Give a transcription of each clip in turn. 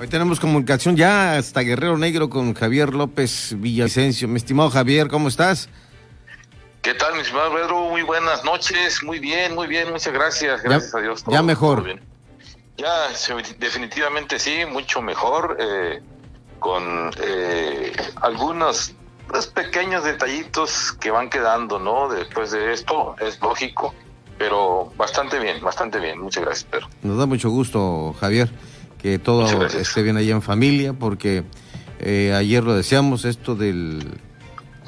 Hoy tenemos comunicación ya hasta Guerrero Negro con Javier López Villavicencio. Mi estimado Javier, ¿cómo estás? ¿Qué tal, mi estimado Pedro? Muy buenas noches. Muy bien, muy bien. Muchas gracias. Gracias a Dios. ya mejor. Ya, definitivamente sí, mucho mejor. Eh, con eh, algunos pues, pequeños detallitos que van quedando, ¿no? Después de esto, es lógico, pero bastante bien, bastante bien. Muchas gracias, Pedro. Nos da mucho gusto, Javier que todo esté bien allá en familia, porque eh, ayer lo decíamos, esto del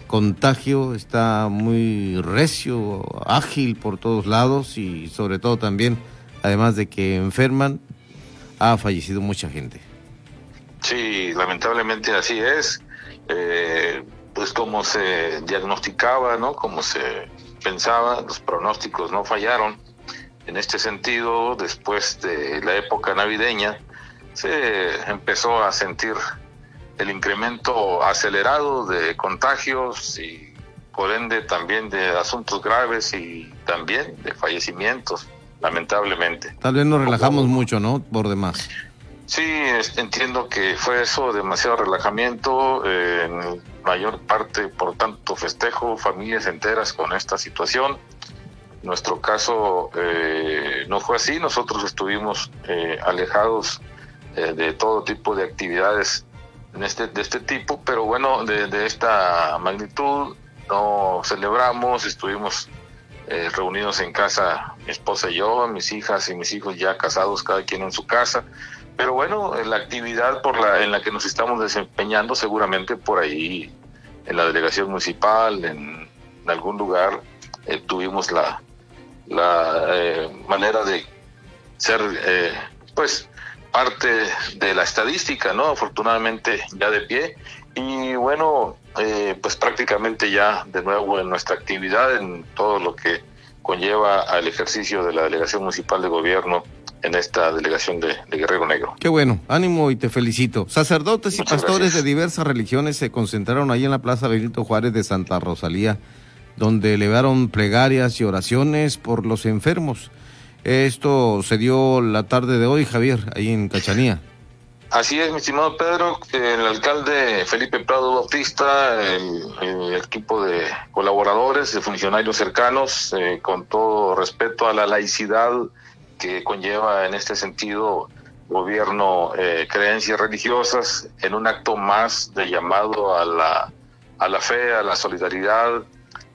contagio está muy recio, ágil por todos lados y sobre todo también, además de que enferman, ha fallecido mucha gente. Sí, lamentablemente así es. Eh, pues como se diagnosticaba, ¿no? Como se pensaba, los pronósticos no fallaron. En este sentido, después de la época navideña, se empezó a sentir el incremento acelerado de contagios y por ende también de asuntos graves y también de fallecimientos, lamentablemente. Tal vez nos relajamos mucho, ¿no? Por demás. Sí, entiendo que fue eso, demasiado relajamiento, en mayor parte por tanto festejo, familias enteras con esta situación. Nuestro caso eh, no fue así, nosotros estuvimos eh, alejados eh, de todo tipo de actividades en este, de este tipo, pero bueno, de, esta magnitud no celebramos, estuvimos eh, reunidos en casa, mi esposa y yo, mis hijas y mis hijos ya casados, cada quien en su casa, pero bueno, la actividad por la, en la que nos estamos desempeñando seguramente por ahí en la delegación municipal, en, algún lugar, eh, tuvimos la, la manera de ser, pues, parte de la estadística, ¿no? Afortunadamente ya de pie. Y bueno, eh, pues prácticamente ya de nuevo en nuestra actividad, en todo lo que conlleva al ejercicio de la delegación municipal de gobierno en esta delegación de, Guerrero Negro. Qué bueno, ánimo y te felicito. Sacerdotes y pastores de diversas religiones se concentraron ahí en la Plaza Benito Juárez de Santa Rosalía, donde elevaron plegarias y oraciones por los enfermos. Esto se dio la tarde de hoy, Javier, ahí en Cachanía. Así es, mi estimado Pedro, el alcalde Felipe Prado Bautista, el, equipo de colaboradores, de funcionarios cercanos, eh, con todo respeto a la laicidad que conlleva en este sentido gobierno, eh, creencias religiosas, en un acto más de llamado a la, a la fe, a la solidaridad,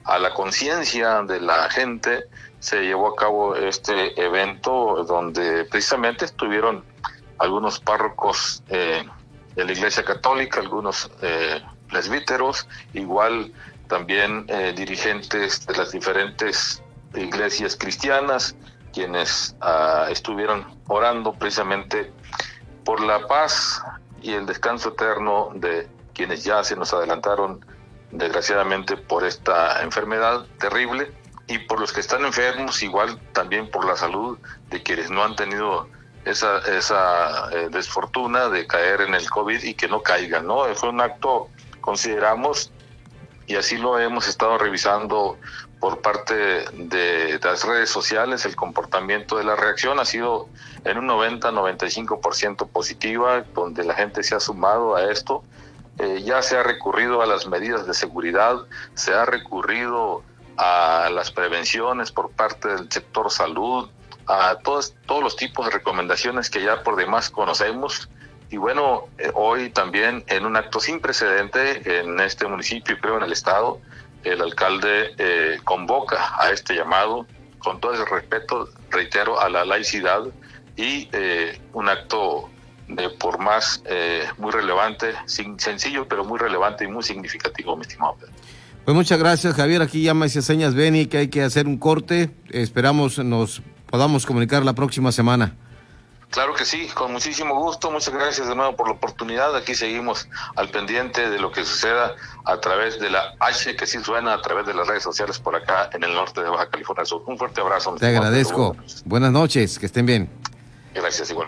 a la conciencia de la gente, se llevó a cabo este evento donde precisamente estuvieron algunos párrocos eh, de la Iglesia Católica, algunos eh, presbíteros, igual también eh, dirigentes de las diferentes iglesias cristianas, quienes ah, estuvieron orando precisamente por la paz y el descanso eterno de quienes ya se nos adelantaron desgraciadamente por esta enfermedad terrible y por los que están enfermos, igual también por la salud de quienes no han tenido esa, esa eh, desfortuna de caer en el COVID y que no caigan, ¿no? Fue un acto, consideramos, y así lo hemos estado revisando por parte de, las redes sociales, el comportamiento de la reacción ha sido en un 90-95% positiva, donde la gente se ha sumado a esto. Eh, ya se ha recurrido a las medidas de seguridad, se ha recurrido a las prevenciones por parte del sector salud, a todos, todos los tipos de recomendaciones que ya por demás conocemos. Y bueno, eh, hoy también en un acto sin precedente en este municipio y creo en el estado, el alcalde eh, convoca a este llamado con todo el respeto, reitero, a la laicidad y eh, un acto de por más muy relevante, sin, sencillo, pero muy relevante y muy significativo, mi estimado Pedro. Pues muchas gracias, Javier. Aquí llama y señas Beni que hay que hacer un corte. Esperamos nos podamos comunicar la próxima semana. Claro que sí, con muchísimo gusto. Muchas gracias de nuevo por la oportunidad. Aquí seguimos al pendiente de lo que suceda a través de la H, que sí suena a través de las redes sociales por acá en el norte de Baja California Sur. Un fuerte abrazo. Te agradezco. Buenas noches, que estén bien. Gracias igual.